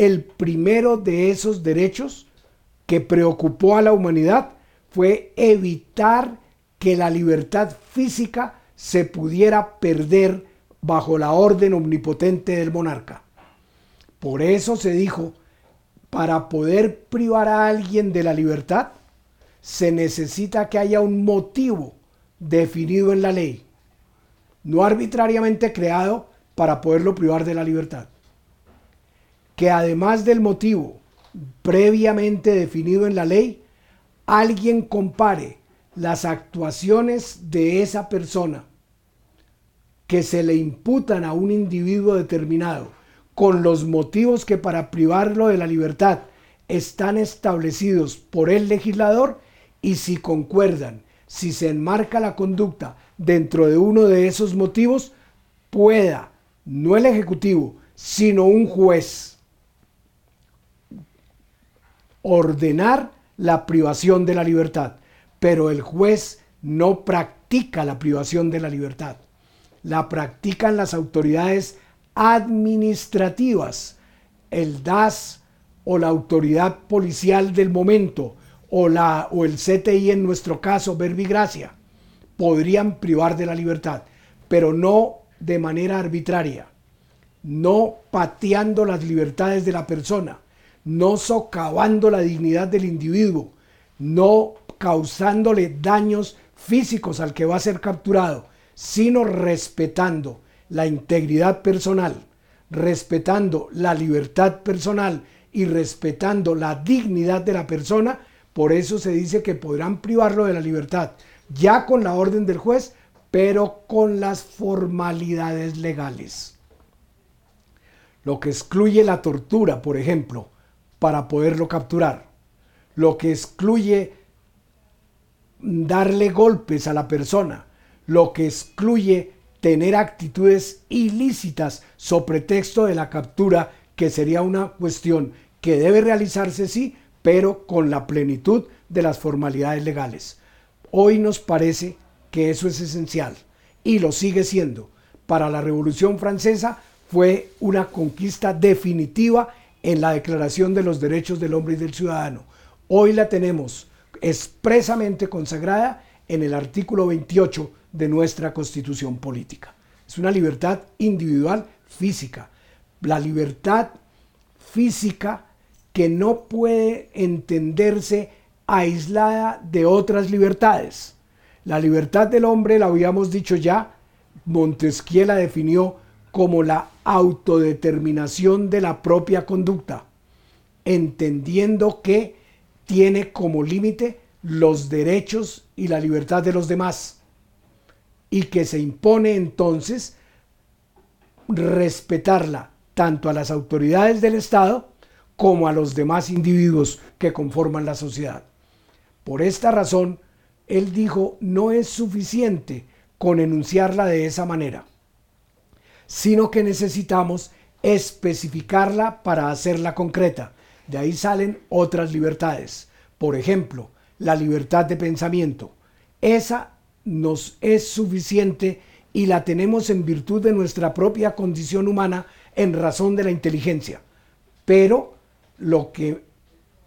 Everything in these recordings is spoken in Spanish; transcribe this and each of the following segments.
el primero de esos derechos que preocupó a la humanidad fue evitar que la libertad física se pudiera perder bajo la orden omnipotente del monarca. Por eso se dijo, para poder privar a alguien de la libertad, se necesita que haya un motivo definido en la ley, no arbitrariamente creado para poderlo privar de la libertad. Que además del motivo previamente definido en la ley, alguien compare las actuaciones de esa persona que se le imputan a un individuo determinado con los motivos que para privarlo de la libertad están establecidos por el legislador y si concuerdan, si se enmarca la conducta dentro de uno de esos motivos, pueda, no el Ejecutivo, sino un juez, ordenar la privación de la libertad. Pero el juez no practica la privación de la libertad. La practican las autoridades administrativas, el DAS o la autoridad policial del momento, o, la, o el CTI en nuestro caso, Verbigracia, podrían privar de la libertad, pero no de manera arbitraria, no pateando las libertades de la persona, no socavando la dignidad del individuo, no causándole daños físicos al que va a ser capturado, sino respetando la integridad personal, respetando la libertad personal y respetando la dignidad de la persona, por eso se dice que podrán privarlo de la libertad, ya con la orden del juez, pero con las formalidades legales. Lo que excluye la tortura, por ejemplo, para poderlo capturar. Lo que excluye darle golpes a la persona. Lo que excluye tener actitudes ilícitas sobre pretexto de la captura, que sería una cuestión que debe realizarse sí, pero con la plenitud de las formalidades legales. Hoy nos parece que eso es esencial y lo sigue siendo. Para la Revolución Francesa fue una conquista definitiva en la Declaración de los Derechos del Hombre y del Ciudadano. Hoy la tenemos expresamente consagrada en el artículo 28 de nuestra constitución política. Es una libertad individual física. La libertad física que no puede entenderse aislada de otras libertades. La libertad del hombre, la habíamos dicho ya, Montesquieu la definió como la autodeterminación de la propia conducta, entendiendo que tiene como límite los derechos y la libertad de los demás y que se impone entonces respetarla tanto a las autoridades del Estado como a los demás individuos que conforman la sociedad. Por esta razón, él dijo, no es suficiente con enunciarla de esa manera, sino que necesitamos especificarla para hacerla concreta. De ahí salen otras libertades. Por ejemplo, la libertad de pensamiento. Esa nos es suficiente y la tenemos en virtud de nuestra propia condición humana en razón de la inteligencia. Pero lo que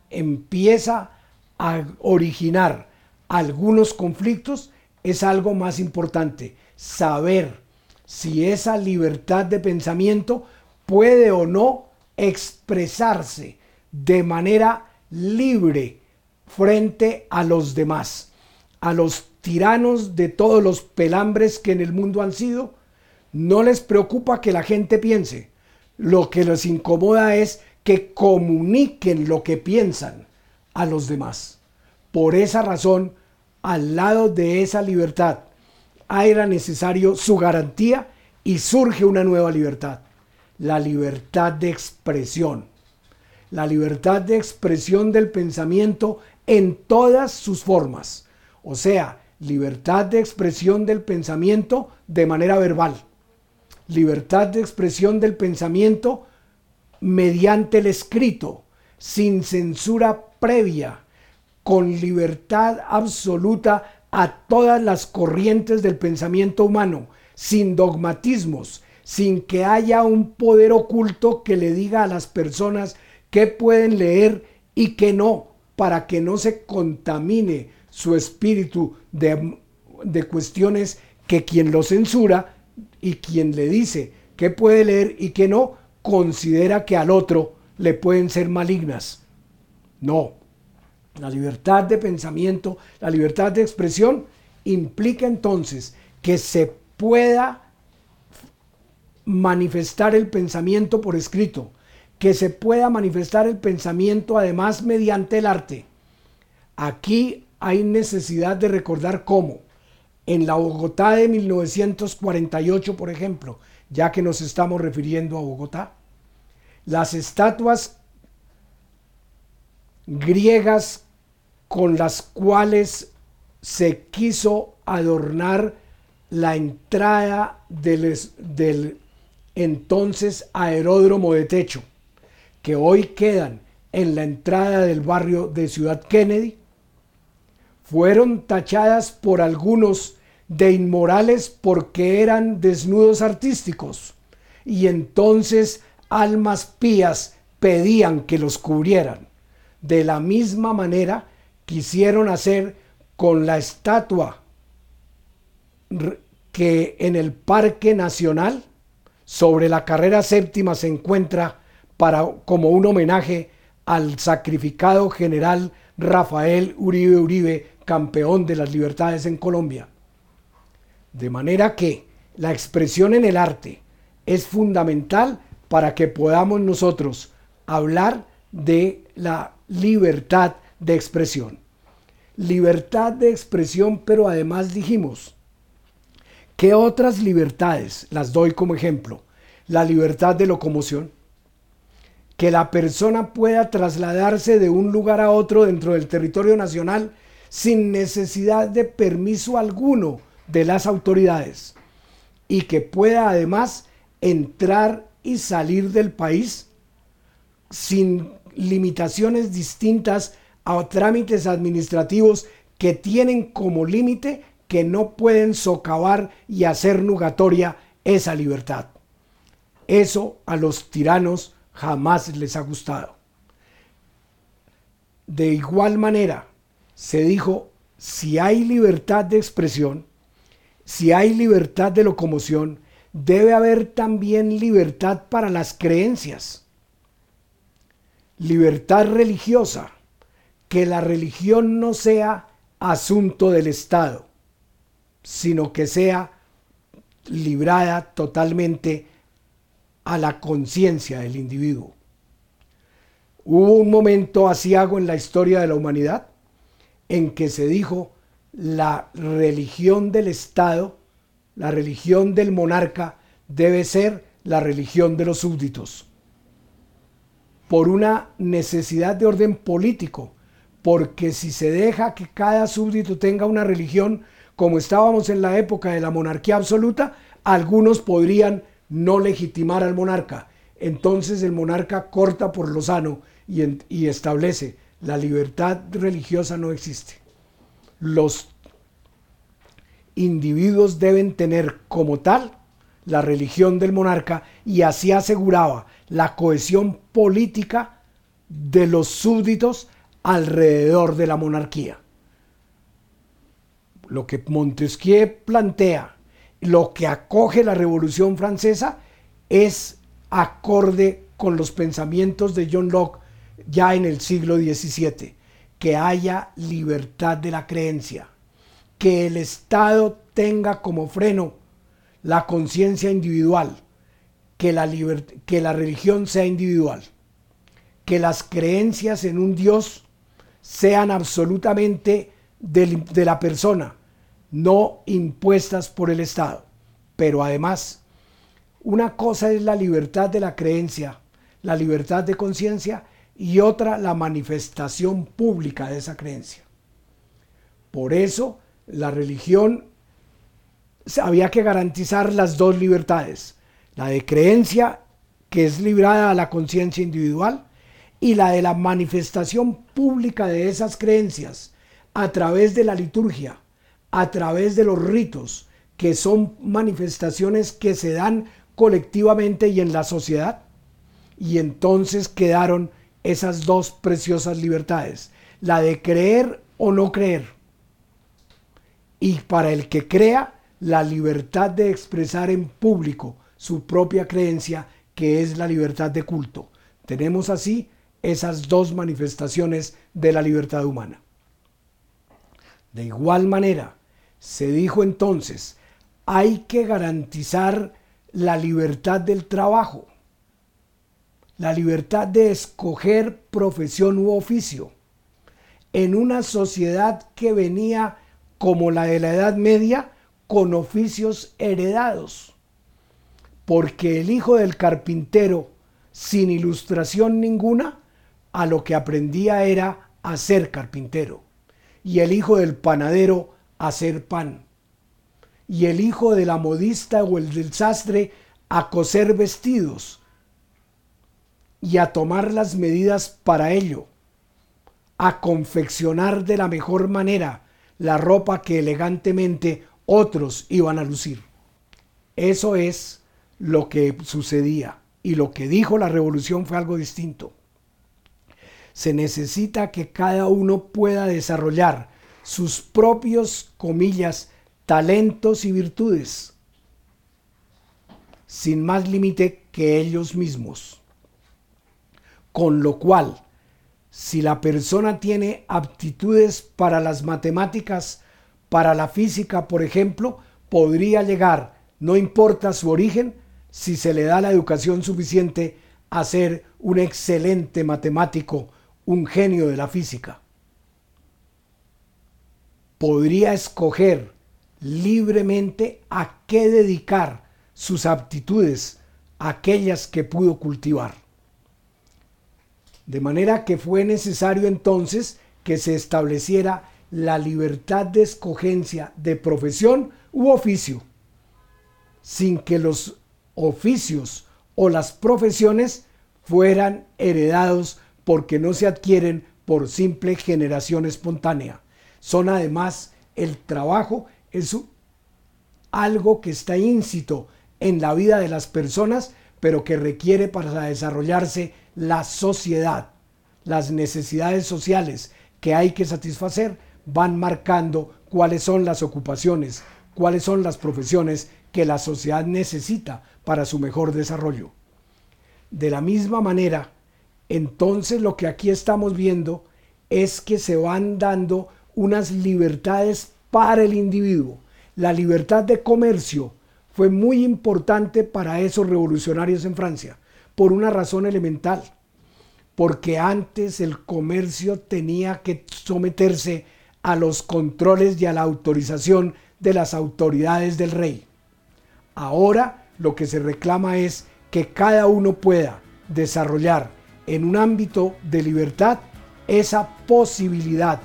empieza a originar algunos conflictos es algo más importante, saber si esa libertad de pensamiento puede o no expresarse de manera libre frente a los demás, a los tiranos de todos los pelambres que en el mundo han sido, no les preocupa que la gente piense. Lo que les incomoda es que comuniquen lo que piensan a los demás. Por esa razón, al lado de esa libertad, era necesario su garantía y surge una nueva libertad, la libertad de expresión. La libertad de expresión del pensamiento en todas sus formas. O sea, libertad de expresión del pensamiento de manera verbal, libertad de expresión del pensamiento mediante el escrito, sin censura previa, con libertad absoluta a todas las corrientes del pensamiento humano, sin dogmatismos, sin que haya un poder oculto que le diga a las personas qué pueden leer y qué no, para que no se contamine su espíritu de, de cuestiones que quien lo censura y quien le dice qué puede leer y qué no, considera que al otro le pueden ser malignas. No, la libertad de pensamiento, la libertad de expresión implica entonces que se pueda manifestar el pensamiento por escrito, que se pueda manifestar el pensamiento además mediante el arte. Aquí hay necesidad de recordar cómo en la Bogotá de 1948, por ejemplo, ya que nos estamos refiriendo a Bogotá, las estatuas griegas con las cuales se quiso adornar la entrada del, entonces aeródromo de techo, que hoy quedan en la entrada del barrio de Ciudad Kennedy, fueron tachadas por algunos de inmorales porque eran desnudos artísticos y entonces almas pías pedían que los cubrieran. De la misma manera quisieron hacer con la estatua que en el Parque Nacional sobre la carrera séptima se encuentra para, como un homenaje al sacrificado general Rafael Uribe Uribe, campeón de las libertades en Colombia. De manera que la expresión en el arte es fundamental para que podamos nosotros hablar de la libertad de expresión. Libertad de expresión, pero además dijimos, ¿qué otras libertades? Las doy como ejemplo. La libertad de locomoción, que la persona pueda trasladarse de un lugar a otro dentro del territorio nacional sin necesidad de permiso alguno de las autoridades y que pueda además entrar y salir del país sin limitaciones distintas a trámites administrativos que tienen como límite que no pueden socavar y hacer nugatoria esa libertad. Eso a los tiranos jamás les ha gustado. De igual manera, se dijo, si hay libertad de expresión, si hay libertad de locomoción, debe haber también libertad para las creencias. Libertad religiosa, que la religión no sea asunto del Estado, sino que sea librada totalmente a la conciencia del individuo. Hubo un momento asiago en la historia de la humanidad en que se dijo la religión del Estado, la religión del monarca debe ser la religión de los súbditos. Por una necesidad de orden político, porque si se deja que cada súbdito tenga una religión, como estábamos en la época de la monarquía absoluta, algunos podrían no legitimar al monarca. Entonces el monarca corta por lo sano y, y establece la libertad religiosa no existe. Los individuos deben tener como tal la religión del monarca y así aseguraba la cohesión política de los súbditos alrededor de la monarquía. Lo que Montesquieu plantea, lo que acoge la Revolución Francesa es acorde con los pensamientos de John Locke ya en el siglo XVII, que haya libertad de la creencia, que el Estado tenga como freno la conciencia individual, que la, que la religión sea individual, que las creencias en un Dios sean absolutamente de, de la persona, no impuestas por el Estado. Pero además, una cosa es la libertad de la creencia, la libertad de conciencia, y otra la manifestación pública de esa creencia. Por eso la religión había que garantizar las dos libertades, la de creencia, que es librada a la conciencia individual, y la de la manifestación pública de esas creencias a través de la liturgia, a través de los ritos, que son manifestaciones que se dan colectivamente y en la sociedad. Y entonces quedaron esas dos preciosas libertades, la de creer o no creer. Y para el que crea, la libertad de expresar en público su propia creencia, que es la libertad de culto. Tenemos así esas dos manifestaciones de la libertad humana. De igual manera, se dijo entonces, hay que garantizar la libertad del trabajo, la libertad de escoger profesión u oficio, en una sociedad que venía como la de la Edad Media con oficios heredados, porque el hijo del carpintero, sin ilustración ninguna, a lo que aprendía era a ser carpintero y el hijo del panadero a hacer pan, y el hijo de la modista o el del sastre a coser vestidos y a tomar las medidas para ello, a confeccionar de la mejor manera la ropa que elegantemente otros iban a lucir. Eso es lo que sucedía y lo que dijo la revolución fue algo distinto se necesita que cada uno pueda desarrollar sus propios, comillas, talentos y virtudes, sin más límite que ellos mismos. Con lo cual, si la persona tiene aptitudes para las matemáticas, para la física, por ejemplo, podría llegar, no importa su origen, si se le da la educación suficiente, a ser un excelente matemático un genio de la física. Podría escoger libremente a qué dedicar sus aptitudes, aquellas que pudo cultivar. De manera que fue necesario entonces que se estableciera la libertad de escogencia de profesión u oficio, sin que los oficios o las profesiones fueran heredados porque no se adquieren por simple generación espontánea. Son además el trabajo, es algo que está íncito en la vida de las personas, pero que requiere para desarrollarse la sociedad. Las necesidades sociales que hay que satisfacer van marcando cuáles son las ocupaciones, cuáles son las profesiones que la sociedad necesita para su mejor desarrollo. De la misma manera, entonces lo que aquí estamos viendo es que se van dando unas libertades para el individuo. La libertad de comercio fue muy importante para esos revolucionarios en Francia, por una razón elemental, porque antes el comercio tenía que someterse a los controles y a la autorización de las autoridades del rey. Ahora lo que se reclama es que cada uno pueda desarrollar en un ámbito de libertad esa posibilidad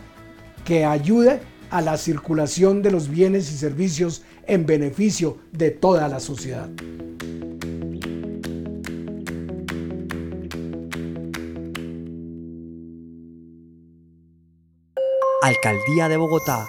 que ayude a la circulación de los bienes y servicios en beneficio de toda la sociedad. Alcaldía de Bogotá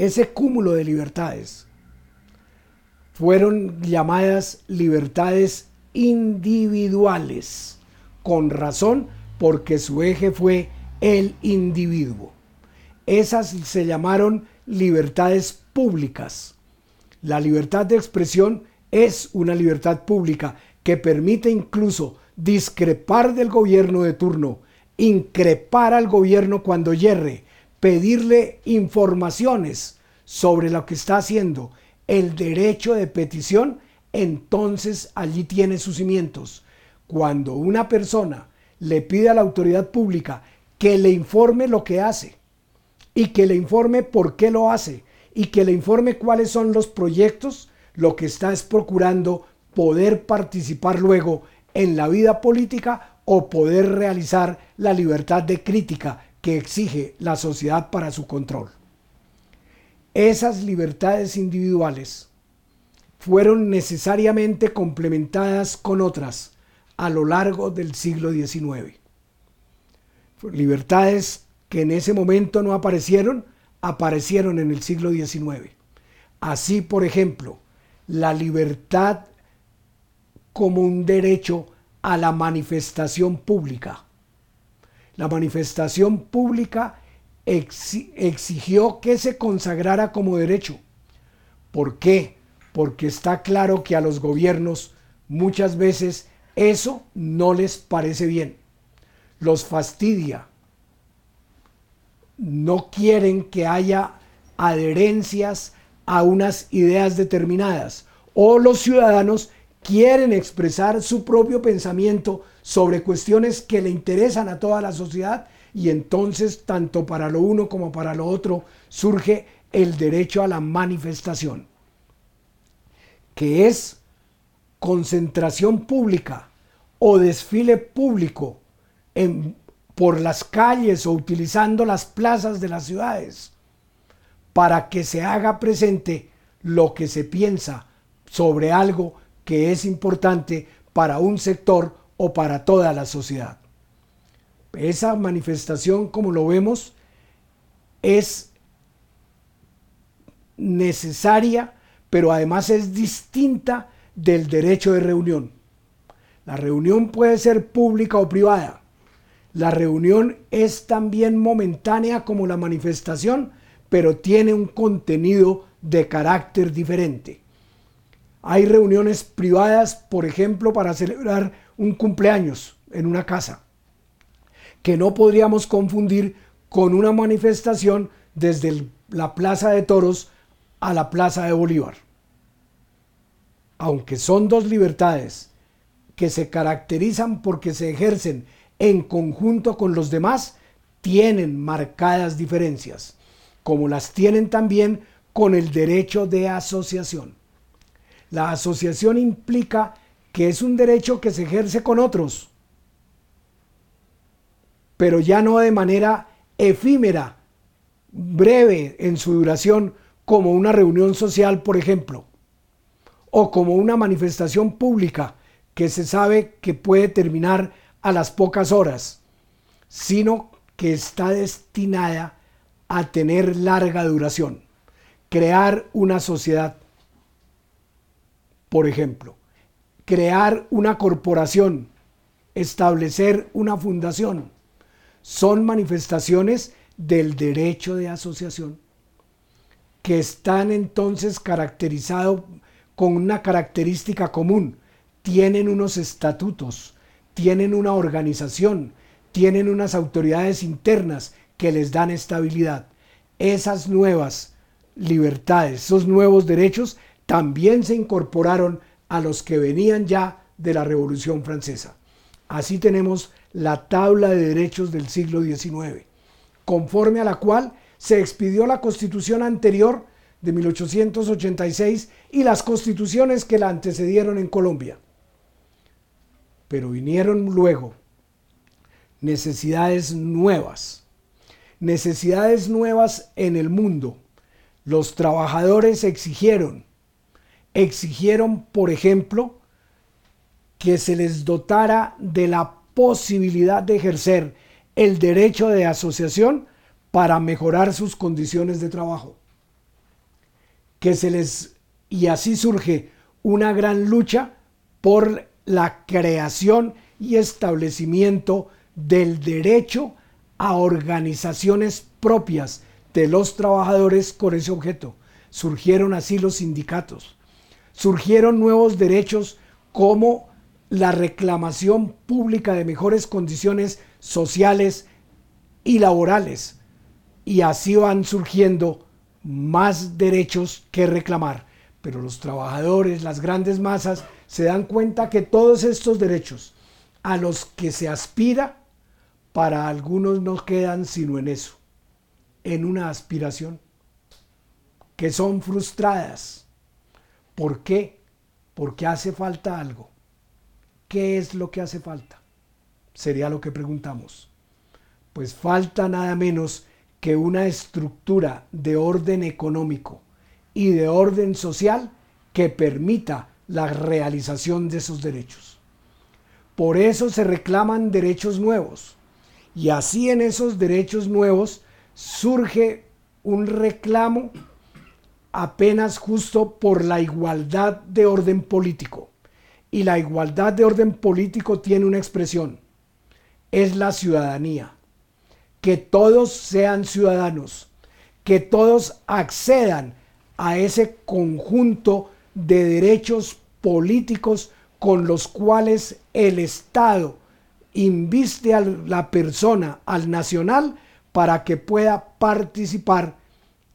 Ese cúmulo de libertades fueron llamadas libertades individuales, con razón porque su eje fue el individuo. Esas se llamaron libertades públicas. La libertad de expresión es una libertad pública que permite incluso discrepar del gobierno de turno, increpar al gobierno cuando yerre, pedirle informaciones sobre lo que está haciendo, el derecho de petición, entonces allí tiene sus cimientos. Cuando una persona le pide a la autoridad pública que le informe lo que hace y que le informe por qué lo hace y que le informe cuáles son los proyectos, lo que está es procurando poder participar luego en la vida política o poder realizar la libertad de crítica que exige la sociedad para su control. Esas libertades individuales fueron necesariamente complementadas con otras a lo largo del siglo XIX. Libertades que en ese momento no aparecieron, aparecieron en el siglo XIX. Así, por ejemplo, la libertad como un derecho a la manifestación pública. La manifestación pública exigió que se consagrara como derecho. ¿Por qué? porque está claro que a los gobiernos muchas veces eso no les parece bien. Los fastidia. No quieren que haya adherencias a unas ideas determinadas. O los ciudadanos quieren expresar su propio pensamiento sobre cuestiones que le interesan a toda la sociedad y entonces tanto para lo uno como para lo otro surge el derecho a la manifestación que es concentración pública o desfile público por las calles o utilizando las plazas de las ciudades para que se haga presente lo que se piensa sobre algo que es importante para un sector o para toda la sociedad. Esa manifestación, como lo vemos, es necesaria pero además es distinta del derecho de reunión. La reunión puede ser pública o privada. La reunión es también momentánea como la manifestación, pero tiene un contenido de carácter diferente. Hay reuniones privadas, por ejemplo, para celebrar un cumpleaños en una casa, que no podríamos confundir con una manifestación desde la Plaza de Toros a la Plaza de Bolívar. Aunque son dos libertades que se caracterizan porque se ejercen en conjunto con los demás, tienen marcadas diferencias, como las tienen también con el derecho de asociación. La asociación implica que es un derecho que se ejerce con otros, pero ya no de manera efímera, breve en su duración, como una reunión social, por ejemplo, o como una manifestación pública que se sabe que puede terminar a las pocas horas, sino que está destinada a tener larga duración. Crear una sociedad, por ejemplo, crear una corporación, establecer una fundación, son manifestaciones del derecho de asociación que están entonces caracterizados con una característica común. Tienen unos estatutos, tienen una organización, tienen unas autoridades internas que les dan estabilidad. Esas nuevas libertades, esos nuevos derechos también se incorporaron a los que venían ya de la Revolución Francesa. Así tenemos la tabla de derechos del siglo XIX, conforme a la cual se expidió la constitución anterior de 1886 y las constituciones que la antecedieron en Colombia. Pero vinieron luego necesidades nuevas, necesidades nuevas en el mundo. Los trabajadores exigieron exigieron, por ejemplo, que se les dotara de la posibilidad de ejercer el derecho de asociación para mejorar sus condiciones de trabajo. Que se les y así surge una gran lucha por la creación y establecimiento del derecho a organizaciones propias de los trabajadores con ese objeto. Surgieron así los sindicatos. Surgieron nuevos derechos como la reclamación pública de mejores condiciones sociales y laborales. Y así van surgiendo más derechos que reclamar. Pero los trabajadores, las grandes masas, se dan cuenta que todos estos derechos a los que se aspira, para algunos no quedan sino en eso, en una aspiración, que son frustradas. ¿Por qué? Porque hace falta algo. ¿Qué es lo que hace falta? Sería lo que preguntamos. Pues falta nada menos que una estructura de orden económico y de orden social que permita la realización de esos derechos. Por eso se reclaman derechos nuevos. Y así en esos derechos nuevos surge un reclamo apenas justo por la igualdad de orden político. Y la igualdad de orden político tiene una expresión. Es la ciudadanía. Que todos sean ciudadanos. Que todos accedan a ese conjunto de derechos políticos con los cuales el Estado inviste a la persona, al nacional, para que pueda participar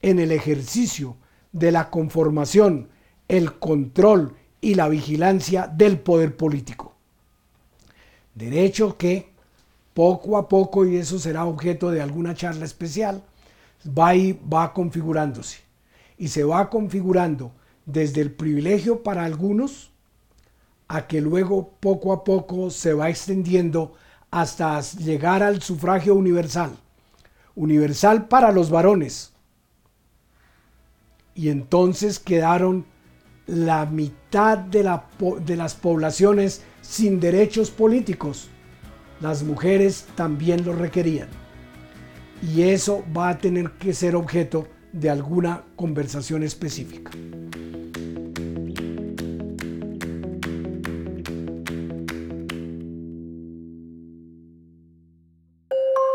en el ejercicio de la conformación, el control y la vigilancia del poder político. Derecho que poco a poco, y eso será objeto de alguna charla especial, va, y va configurándose. Y se va configurando desde el privilegio para algunos, a que luego poco a poco se va extendiendo hasta llegar al sufragio universal. Universal para los varones. Y entonces quedaron la mitad de, la, de las poblaciones sin derechos políticos. Las mujeres también lo requerían. Y eso va a tener que ser objeto de alguna conversación específica.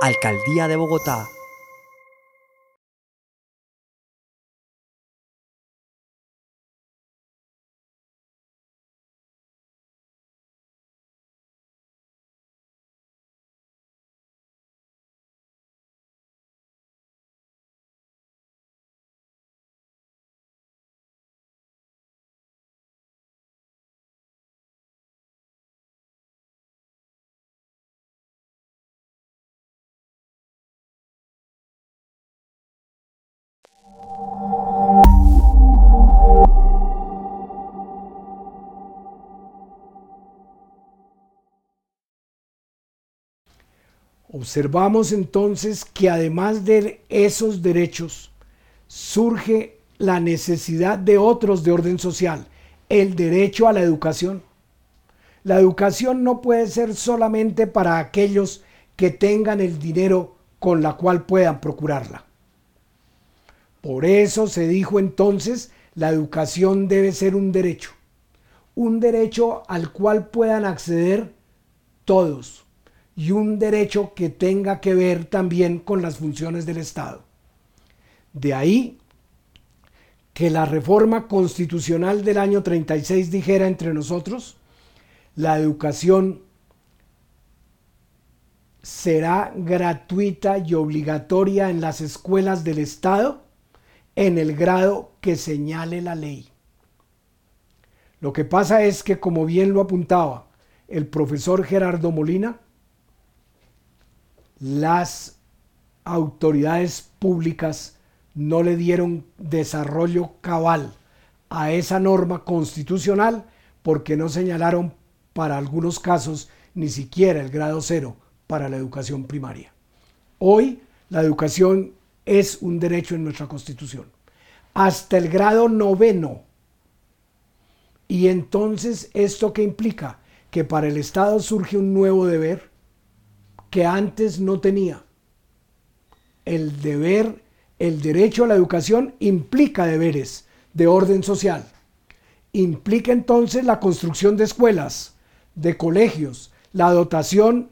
Alcaldía de Bogotá. Observamos entonces que además de esos derechos surge la necesidad de otros de orden social, el derecho a la educación. La educación no puede ser solamente para aquellos que tengan el dinero con la cual puedan procurarla. Por eso se dijo entonces, la educación debe ser un derecho, un derecho al cual puedan acceder todos y un derecho que tenga que ver también con las funciones del Estado. De ahí que la reforma constitucional del año 36 dijera entre nosotros, la educación será gratuita y obligatoria en las escuelas del Estado en el grado que señale la ley. Lo que pasa es que, como bien lo apuntaba el profesor Gerardo Molina, las autoridades públicas no le dieron desarrollo cabal a esa norma constitucional porque no señalaron para algunos casos ni siquiera el grado cero para la educación primaria. Hoy la educación es un derecho en nuestra constitución. Hasta el grado noveno Y entonces, ¿esto qué implica? Que para el Estado surge un nuevo deber que antes no tenía. El deber, el derecho a la educación implica deberes de orden social. Implica entonces la construcción de escuelas, de colegios, la dotación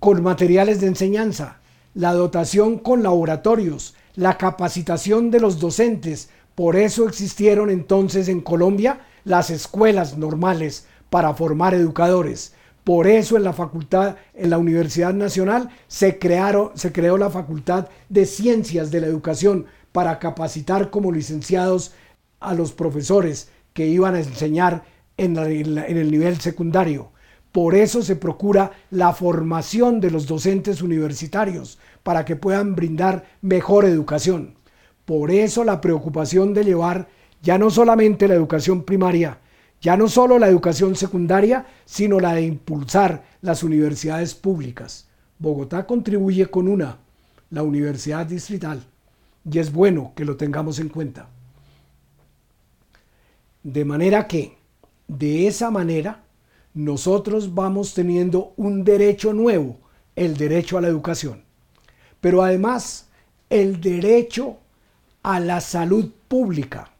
con materiales de enseñanza, la dotación con laboratorios, la capacitación de los docentes. Por eso existieron entonces en Colombia las escuelas normales para formar educadores. Por eso en la facultad, en la Universidad Nacional, se, crearon, se creó la Facultad de Ciencias de la Educación para capacitar como licenciados a los profesores que iban a enseñar en, en el nivel secundario. Por eso se procura la formación de los docentes universitarios para que puedan brindar mejor educación. Por eso la preocupación de llevar ya no solamente la educación primaria, ya no solo la educación secundaria, sino la de impulsar las universidades públicas. Bogotá contribuye con una, la Universidad Distrital, y es bueno que lo tengamos en cuenta. De manera que, de esa manera, nosotros vamos teniendo un derecho nuevo, el derecho a la educación. Pero además, el derecho a la salud pública.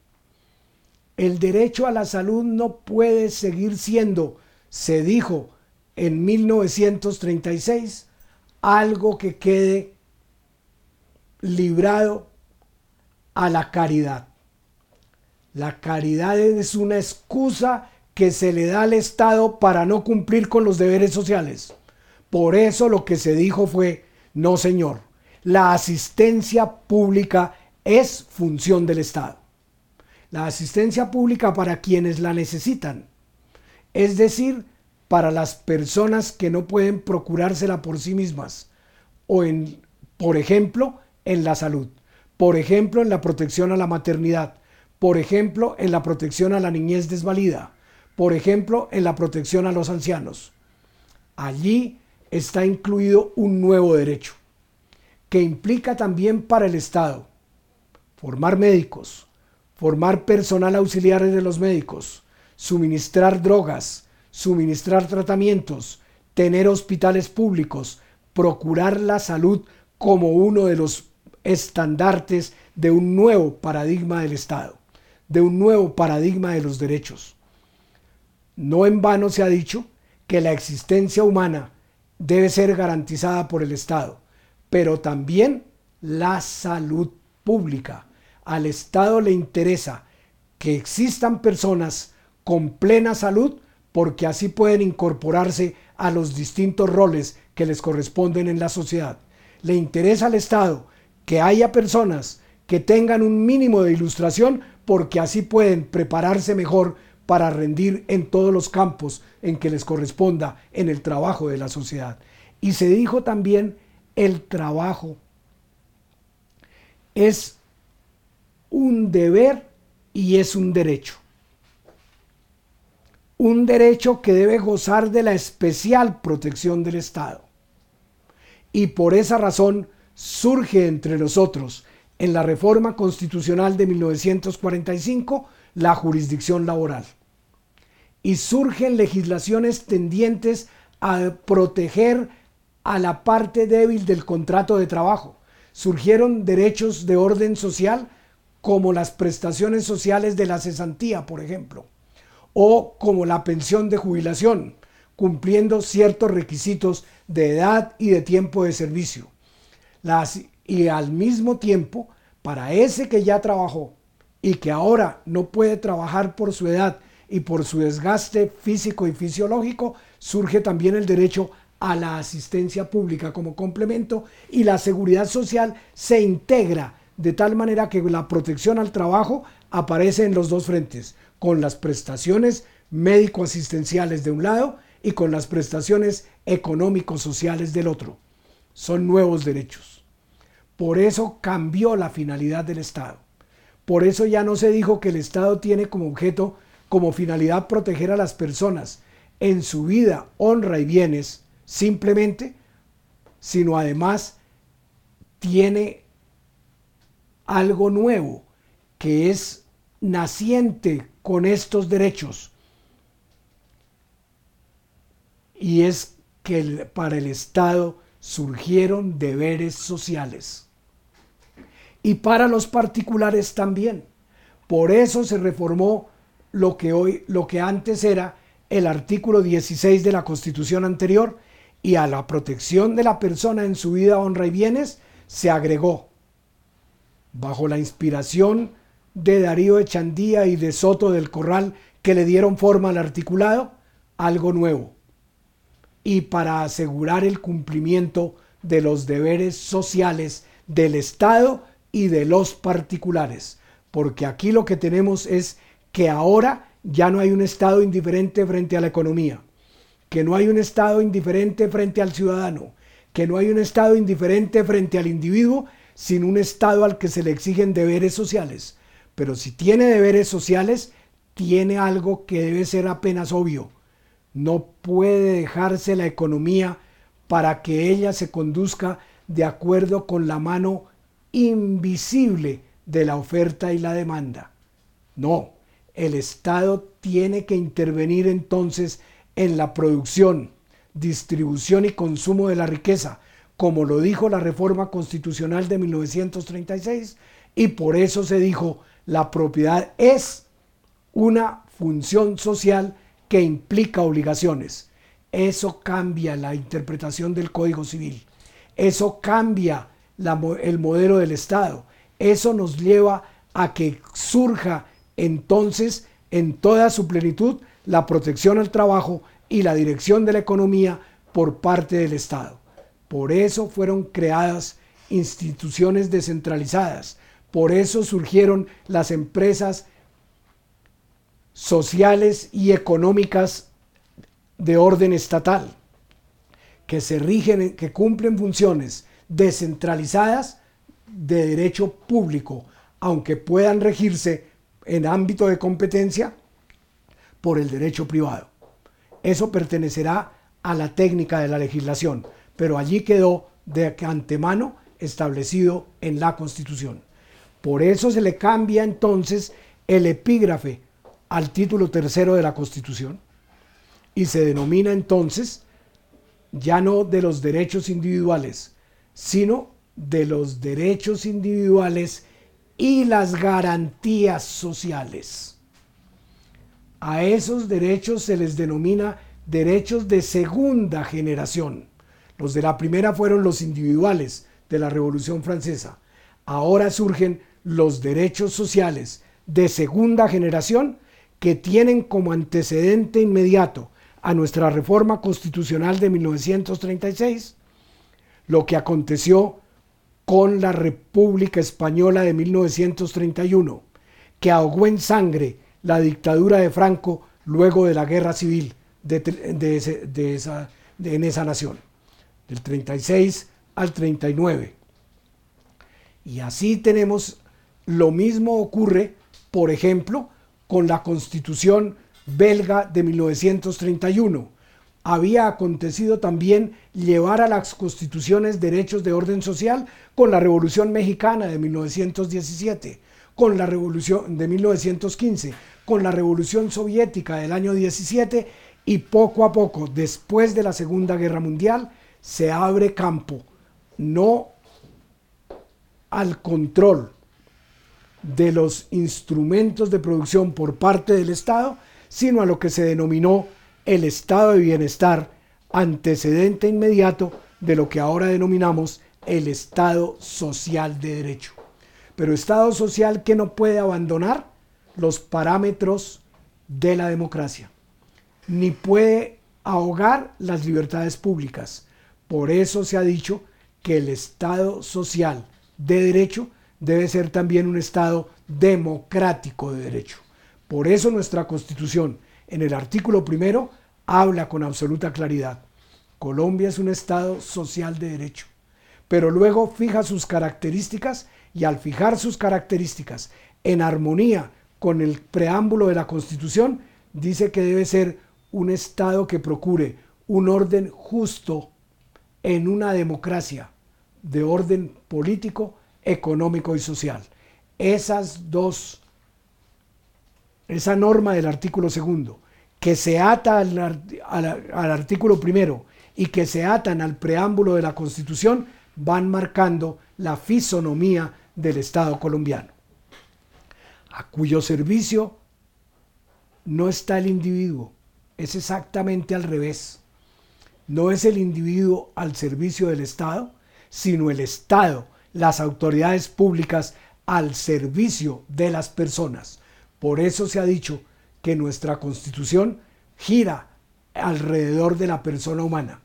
El derecho a la salud no puede seguir siendo, se dijo en 1936, algo que quede librado a la caridad. La caridad es una excusa que se le da al Estado para no cumplir con los deberes sociales. Por eso lo que se dijo fue, no señor, la asistencia pública es función del Estado. La asistencia pública para quienes la necesitan, es decir, para las personas que no pueden procurársela por sí mismas, o en, por ejemplo, en la salud, por ejemplo, en la protección a la maternidad, por ejemplo, en la protección a la niñez desvalida, por ejemplo, en la protección a los ancianos. Allí está incluido un nuevo derecho, que implica también para el Estado formar médicos, formar personal auxiliar de los médicos, suministrar drogas, suministrar tratamientos, tener hospitales públicos, procurar la salud como uno de los estandartes de un nuevo paradigma del Estado, de un nuevo paradigma de los derechos. No en vano se ha dicho que la existencia humana debe ser garantizada por el Estado, pero también la salud pública. Al Estado le interesa que existan personas con plena salud porque así pueden incorporarse a los distintos roles que les corresponden en la sociedad. Le interesa al Estado que haya personas que tengan un mínimo de ilustración porque así pueden prepararse mejor para rendir en todos los campos en que les corresponda en el trabajo de la sociedad. Y se dijo también, el trabajo es un deber y es un derecho. Un derecho que debe gozar de la especial protección del Estado. Y por esa razón surge entre nosotros en la reforma constitucional de 1945 la jurisdicción laboral y surgen legislaciones tendientes a proteger a la parte débil del contrato de trabajo. Surgieron derechos de orden social como las prestaciones sociales de la cesantía, por ejemplo, o como la pensión de jubilación, cumpliendo ciertos requisitos de edad y de tiempo de servicio. Las, y al mismo tiempo, para ese que ya trabajó y que ahora no puede trabajar por su edad y por su desgaste físico y fisiológico surge también el derecho a la asistencia pública como complemento y la seguridad social se integra de tal manera que la protección al trabajo aparece en los dos frentes, con las prestaciones médico-asistenciales de un lado y con las prestaciones económico-sociales del otro. Son nuevos derechos. Por eso cambió la finalidad del Estado. Por eso ya no se dijo que el Estado tiene como objeto como finalidad proteger a las personas en su vida, honra y bienes, simplemente, sino además tiene algo nuevo, que es naciente con estos derechos. Y es que para el Estado surgieron deberes sociales. Y para los particulares también. Por eso se reformó lo que hoy lo que antes era el artículo 16 de la Constitución anterior y a la protección de la persona en su vida, honra y bienes se agregó bajo la inspiración de Darío Echandía y de Soto del Corral que le dieron forma al articulado, algo nuevo. Y para asegurar el cumplimiento de los deberes sociales del Estado y de los particulares. Porque aquí lo que tenemos es que ahora ya no hay un Estado indiferente frente a la economía, que no hay un Estado indiferente frente al ciudadano, que no hay un Estado indiferente frente al individuo, sin un Estado al que se le exigen deberes sociales. Pero si tiene deberes sociales, tiene algo que debe ser apenas obvio. No puede dejarse la economía para que ella se conduzca de acuerdo con la mano invisible de la oferta y la demanda. No, el Estado tiene que intervenir entonces en la producción, distribución y consumo de la riqueza, como lo dijo la reforma constitucional de 1936, y por eso se dijo la propiedad es una función social que implica obligaciones. Eso cambia la interpretación del Código Civil. Eso cambia el modelo del Estado. Eso nos lleva a que surja entonces en toda su plenitud la protección al trabajo y la dirección de la economía por parte del Estado. Por eso fueron creadas instituciones descentralizadas, por eso surgieron las empresas sociales y económicas de orden estatal, que se rigen, que cumplen funciones descentralizadas de derecho público, aunque puedan regirse en ámbito de competencia por el derecho privado. Eso pertenecerá a la técnica de la legislación, pero allí quedó de antemano establecido en la Constitución. Por eso se le cambia entonces el epígrafe al título tercero de la Constitución y se denomina entonces ya no de los derechos individuales, sino de los derechos individuales y las garantías sociales. A esos derechos se les denomina derechos de segunda generación. Los de la primera fueron los individuales de la Revolución Francesa. Ahora surgen los derechos sociales de segunda generación que tienen como antecedente inmediato a nuestra reforma constitucional de 1936 lo que aconteció con la República Española de 1931, que ahogó en sangre la dictadura de Franco luego de la guerra civil de, en esa nación, del 36 al 39. Y así tenemos lo mismo ocurre, por ejemplo, con la constitución belga de 1931. Había acontecido también llevar a las constituciones derechos de orden social con la Revolución Mexicana de 1917, con la Revolución de 1915, con la Revolución Soviética del año 17 y poco a poco, después de la Segunda Guerra Mundial, se abre campo, no al control de los instrumentos de producción por parte del Estado, sino a lo que se denominó el estado de bienestar, antecedente inmediato de lo que ahora denominamos el Estado social de derecho. Pero Estado social que no puede abandonar los parámetros de la democracia, ni puede ahogar las libertades públicas. Por eso se ha dicho que el Estado social de derecho debe ser también un Estado democrático de derecho. Por eso nuestra Constitución, en el artículo primero, habla con absoluta claridad. Colombia es un Estado social de derecho, pero luego fija sus características y al fijar sus características en armonía con el preámbulo de la Constitución, dice que debe ser un Estado que procure un orden justo en una democracia de orden político, económico y social. Esas dos esa norma del artículo segundo, que se ata al, al artículo primero y que se atan al preámbulo de la Constitución, van marcando la fisonomía del Estado colombiano, a cuyo servicio no está el individuo, es exactamente al revés. No es el individuo al servicio del Estado, sino el Estado, las autoridades públicas al servicio de las personas. Por eso se ha dicho que nuestra constitución gira alrededor de la persona humana.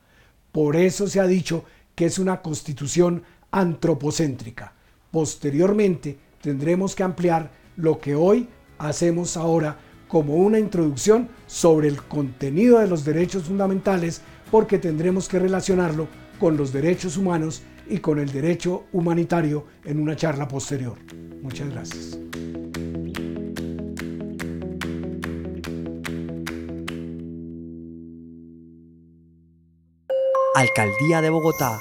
Por eso se ha dicho que es una constitución antropocéntrica. Posteriormente tendremos que ampliar lo que hoy hacemos ahora como una introducción sobre el contenido de los derechos fundamentales porque tendremos que relacionarlo con los derechos humanos y con el derecho humanitario en una charla posterior. Muchas gracias. Alcaldía de Bogotá